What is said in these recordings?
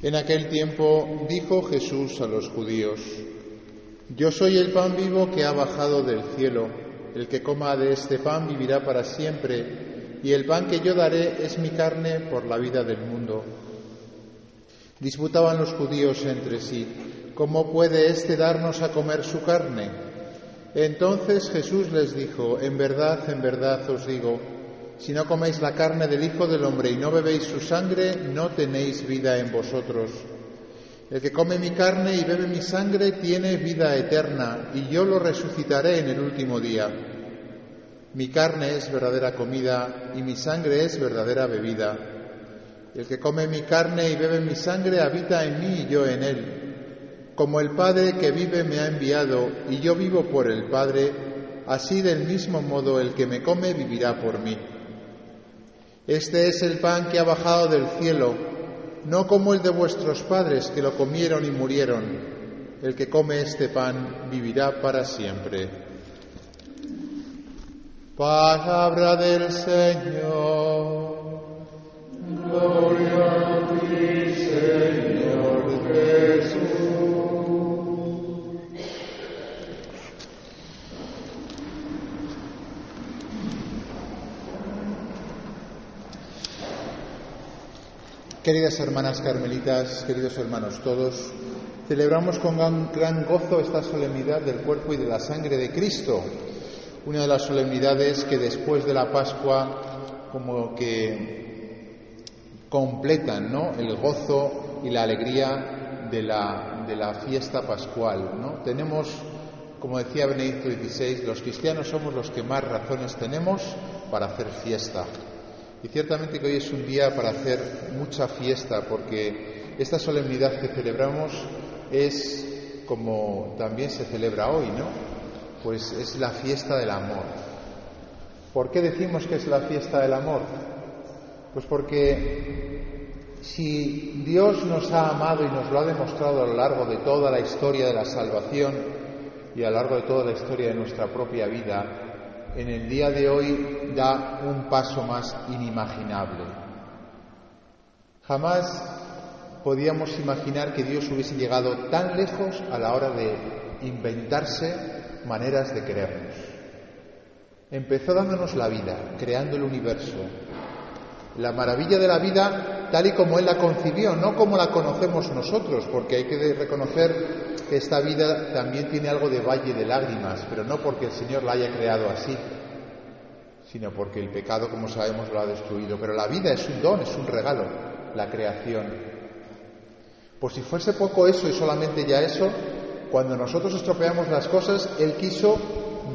En aquel tiempo dijo Jesús a los judíos, Yo soy el pan vivo que ha bajado del cielo, el que coma de este pan vivirá para siempre, y el pan que yo daré es mi carne por la vida del mundo. Disputaban los judíos entre sí, ¿cómo puede éste darnos a comer su carne? Entonces Jesús les dijo, En verdad, en verdad os digo, si no coméis la carne del Hijo del Hombre y no bebéis su sangre, no tenéis vida en vosotros. El que come mi carne y bebe mi sangre tiene vida eterna, y yo lo resucitaré en el último día. Mi carne es verdadera comida y mi sangre es verdadera bebida. El que come mi carne y bebe mi sangre habita en mí y yo en él. Como el Padre que vive me ha enviado y yo vivo por el Padre, así del mismo modo el que me come vivirá por mí. Este es el pan que ha bajado del cielo, no como el de vuestros padres que lo comieron y murieron. El que come este pan vivirá para siempre. Palabra del Señor. Queridas hermanas carmelitas, queridos hermanos todos, celebramos con gran, gozo esta solemnidad del cuerpo y de la sangre de Cristo, una de las solemnidades que después de la Pascua como que completan ¿no? el gozo y la alegría de la, de la fiesta pascual. ¿no? Tenemos, como decía Benedicto XVI, los cristianos somos los que más razones tenemos para hacer fiesta. Y ciertamente que hoy es un día para hacer mucha fiesta, porque esta solemnidad que celebramos es como también se celebra hoy, ¿no? Pues es la fiesta del amor. ¿Por qué decimos que es la fiesta del amor? Pues porque si Dios nos ha amado y nos lo ha demostrado a lo largo de toda la historia de la salvación y a lo largo de toda la historia de nuestra propia vida, en el día de hoy da un paso más inimaginable. Jamás podíamos imaginar que Dios hubiese llegado tan lejos a la hora de inventarse maneras de querernos. Empezó dándonos la vida, creando el universo. La maravilla de la vida tal y como Él la concibió, no como la conocemos nosotros, porque hay que reconocer que esta vida también tiene algo de valle de lágrimas, pero no porque el Señor la haya creado así, sino porque el pecado, como sabemos, lo ha destruido. Pero la vida es un don, es un regalo, la creación. Por si fuese poco eso y solamente ya eso, cuando nosotros estropeamos las cosas, Él quiso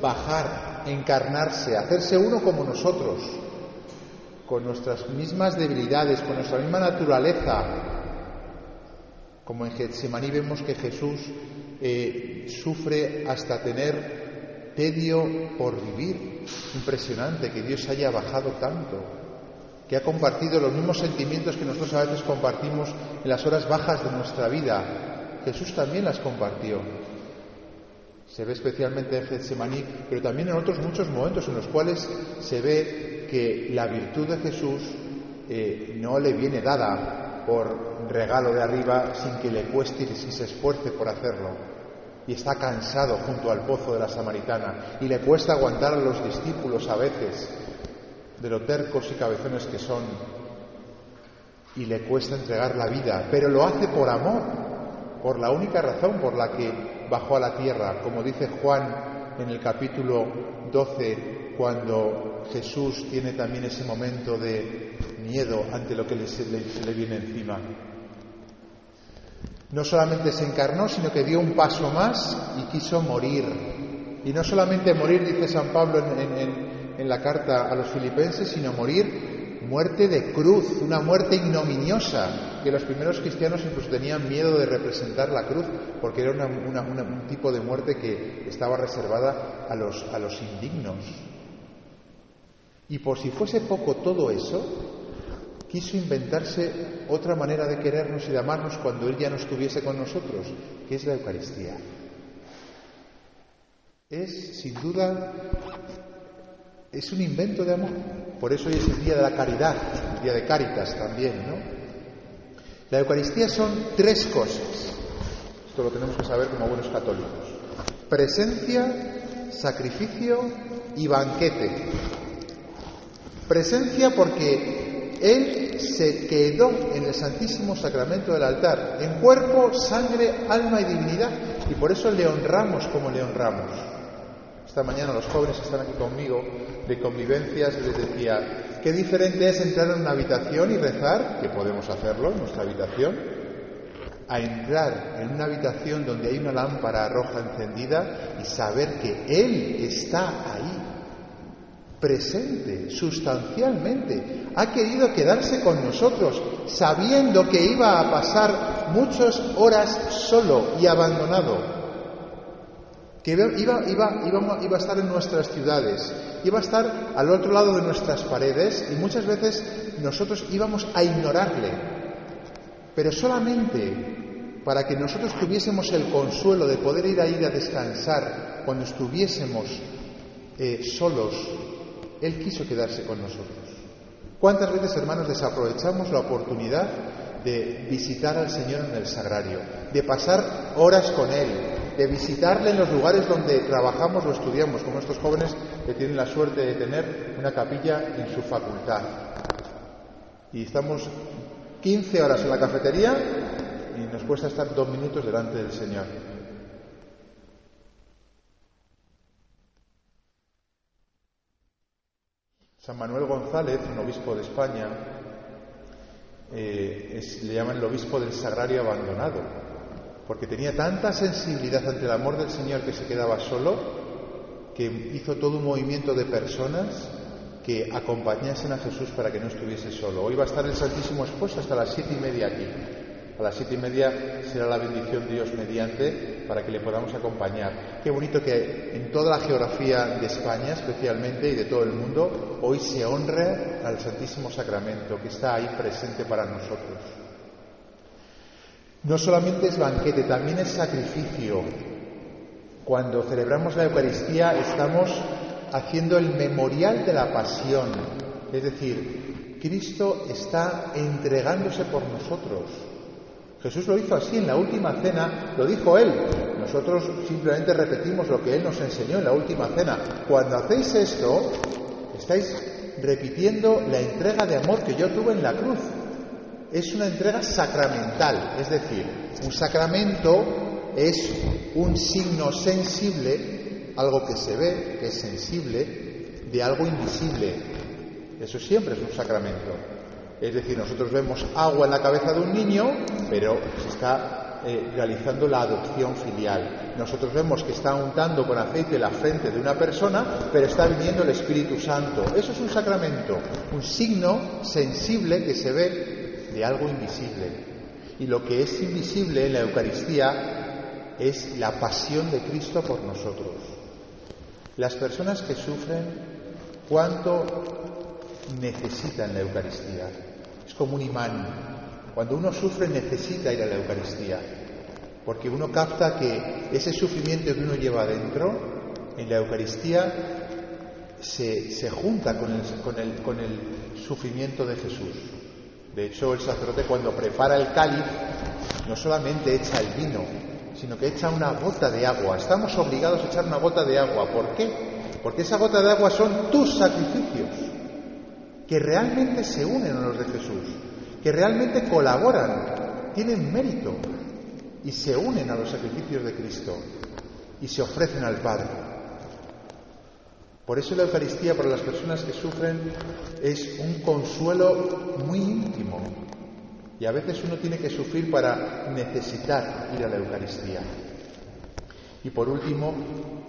bajar, encarnarse, hacerse uno como nosotros, con nuestras mismas debilidades, con nuestra misma naturaleza, como en Getsemaní vemos que Jesús eh, sufre hasta tener tedio por vivir. Impresionante que Dios haya bajado tanto, que ha compartido los mismos sentimientos que nosotros a veces compartimos en las horas bajas de nuestra vida. Jesús también las compartió. Se ve especialmente en Getsemaní, pero también en otros muchos momentos en los cuales se ve que la virtud de Jesús eh, no le viene dada por regalo de arriba sin que le cueste y sin se esfuerce por hacerlo. Y está cansado junto al pozo de la samaritana y le cuesta aguantar a los discípulos a veces de lo tercos y cabezones que son y le cuesta entregar la vida, pero lo hace por amor, por la única razón por la que bajó a la tierra, como dice Juan en el capítulo 12, cuando Jesús tiene también ese momento de miedo ante lo que se le, viene encima. No solamente se encarnó, sino que dio un paso más y quiso morir. Y no solamente morir, dice San Pablo en, en la carta a los filipenses, sino morir muerte de cruz, una muerte ignominiosa, que los primeros cristianos incluso tenían miedo de representar la cruz, porque era un tipo de muerte que estaba reservada a los, a los indignos. Y por si fuese poco todo eso, quiso inventarse otra manera de querernos y de amarnos cuando Él ya no estuviese con nosotros, que es la Eucaristía. Es, sin duda, es un invento de amor. Por eso hoy es el día de la caridad, el día de Caritas también, ¿no? La Eucaristía son tres cosas. Esto lo tenemos que saber como buenos católicos. Presencia, sacrificio y banquete. Presencia porque Él se quedó en el Santísimo Sacramento del altar, en cuerpo, sangre, alma y divinidad, y por eso le honramos como le honramos. Esta mañana los jóvenes que están aquí conmigo de convivencias les decía, qué diferente es entrar en una habitación y rezar, que podemos hacerlo en nuestra habitación, a entrar en una habitación donde hay una lámpara roja encendida y saber que Él está ahí, presente, sustancialmente. Ha querido quedarse con nosotros, sabiendo que iba a pasar muchas horas solo y abandonado que iba, iba, iba, iba, a estar en nuestras ciudades, iba a estar al otro lado de nuestras paredes y muchas veces nosotros íbamos a ignorarle, pero solamente para que nosotros tuviésemos el consuelo de poder ir a a descansar cuando estuviésemos eh, solos, Él quiso quedarse con nosotros. ¿Cuántas veces, hermanos, desaprovechamos la oportunidad de visitar al Señor en el sagrario, de pasar horas con Él, de visitarle en los lugares donde trabajamos o estudiamos, como estos jóvenes que tienen la suerte de tener una capilla en su facultad. Y estamos 15 horas en la cafetería y nos cuesta estar dos minutos delante del Señor. San Manuel González, un obispo de España, eh, le llaman el obispo del sagrario abandonado, porque tenía tanta sensibilidad ante el amor del Señor que se quedaba solo, que hizo todo un movimiento de personas que acompañasen a Jesús para que no estuviese solo. Hoy va a estar el Santísimo expuesto hasta las siete y media aquí. A las siete y media será la bendición de Dios mediante para que le podamos acompañar. Qué bonito que en toda la geografía de España, especialmente, y de todo el mundo, hoy se honre al Santísimo Sacramento que está ahí presente para nosotros. No solamente es banquete, también es sacrificio. Cuando celebramos la Eucaristía estamos haciendo el memorial de la pasión. Es decir, Cristo está entregándose por nosotros. Jesús lo hizo así en la última cena, lo dijo Él. Nosotros simplemente repetimos lo que Él nos enseñó en la última cena. Cuando hacéis esto, estáis repitiendo la entrega de amor que yo tuve en la cruz es una entrega sacramental, es decir, un sacramento es un signo sensible, algo que se ve, que es sensible, de algo invisible. Eso siempre es un sacramento. Es decir, nosotros vemos agua en la cabeza de un niño, pero se está eh, realizando la adopción filial. Nosotros vemos que está untando con aceite la frente de una persona, pero está viniendo el Espíritu Santo. Eso es un sacramento, un signo sensible que se ve de algo invisible. Y lo que es invisible en la Eucaristía es la pasión de Cristo por nosotros. Las personas que sufren, ¿cuánto necesitan la Eucaristía? Es como un imán. Cuando uno sufre necesita ir a la Eucaristía, porque uno capta que ese sufrimiento que uno lleva adentro, en la Eucaristía, se, se junta con el, con, el, con el sufrimiento de Jesús. De hecho, el sacerdote cuando prepara el cáliz no solamente echa el vino, sino que echa una gota de agua. Estamos obligados a echar una gota de agua. ¿Por qué? Porque esa gota de agua son tus sacrificios, que realmente se unen a los de Jesús, que realmente colaboran, tienen mérito y se unen a los sacrificios de Cristo y se ofrecen al Padre. Por eso la Eucaristía para las personas que sufren es un consuelo muy íntimo. Y a veces uno tiene que sufrir para necesitar ir a la Eucaristía. Y por último,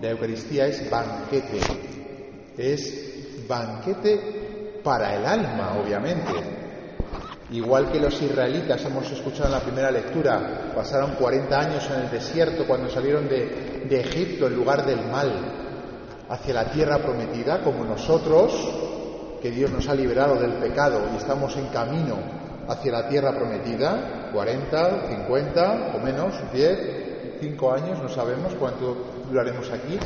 la Eucaristía es banquete. Es banquete para el alma, obviamente. Igual que los israelitas, hemos escuchado en la primera lectura, pasaron 40 años en el desierto cuando salieron de, Egipto en lugar del mal hacia la tierra prometida, como nosotros, que Dios nos ha liberado del pecado y estamos en camino hacia la tierra prometida, 40, 50 o menos, 10, 5 años, no sabemos cuánto duraremos aquí.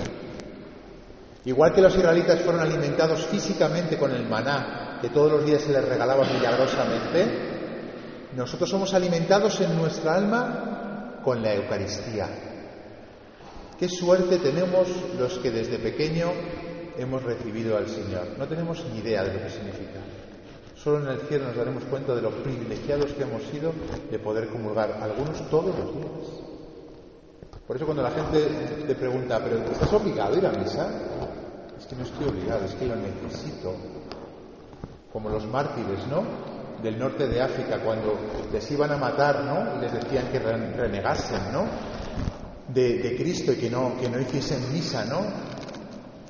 Igual que los israelitas fueron alimentados físicamente con el maná, que todos los días se les regalaba milagrosamente, nosotros somos alimentados en nuestra alma con la Eucaristía. Qué suerte tenemos los que desde pequeño hemos recibido al Señor. No tenemos ni idea de lo que significa. Solo en el cielo nos daremos cuenta de lo privilegiados que hemos sido de poder comulgar, algunos todos los días. Por eso cuando la gente te pregunta, ¿pero estás obligado a ir a misa? Es que no estoy obligado, es que lo necesito. Como los mártires, ¿no? Del norte de África, cuando les iban a matar, ¿no? Y les decían que renegasen, ¿no? De, Cristo y que no, que no hiciesen misa, ¿no?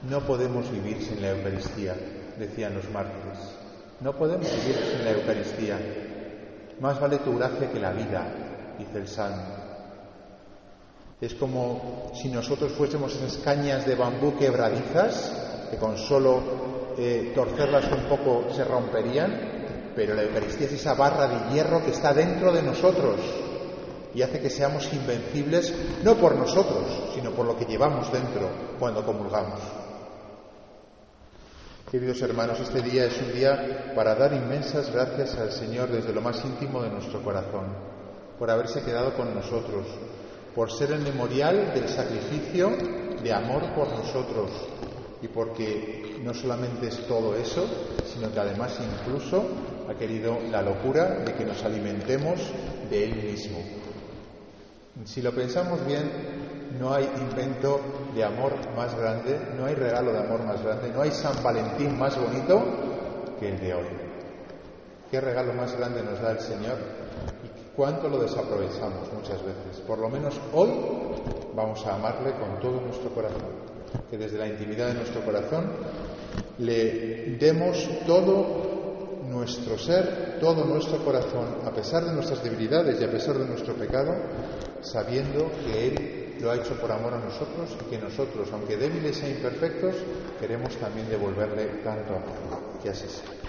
No podemos vivir sin la Eucaristía, decían los mártires. No podemos vivir sin la Eucaristía. Más vale tu gracia que la vida, dice el Salmo. Es como si nosotros fuésemos esas cañas de bambú quebradizas, que con solo eh, torcerlas un poco se romperían, pero la Eucaristía es esa barra de hierro que está dentro de nosotros y hace que seamos invencibles, no por nosotros, sino por lo que llevamos dentro cuando comulgamos. Queridos hermanos, este día es un día para dar inmensas gracias al Señor desde lo más íntimo de nuestro corazón, por haberse quedado con nosotros, por ser el memorial del sacrificio de amor por nosotros y porque no solamente es todo eso, sino que además incluso ha querido la locura de que nos alimentemos de Él mismo. Si lo pensamos bien, no hay invento de amor más grande, no hay regalo de amor más grande, no hay San Valentín más bonito que el de hoy. ¿Qué regalo más grande nos da el Señor ¿Cuánto lo desaprovechamos muchas veces? Por lo menos hoy vamos a amarle con todo nuestro corazón. Que desde la intimidad de nuestro corazón le demos todo nuestro ser, todo nuestro corazón, a pesar de nuestras debilidades y a pesar de nuestro pecado, sabiendo que Él lo ha hecho por amor a nosotros y que nosotros, aunque débiles e imperfectos, queremos también devolverle tanto amor. Que así sea.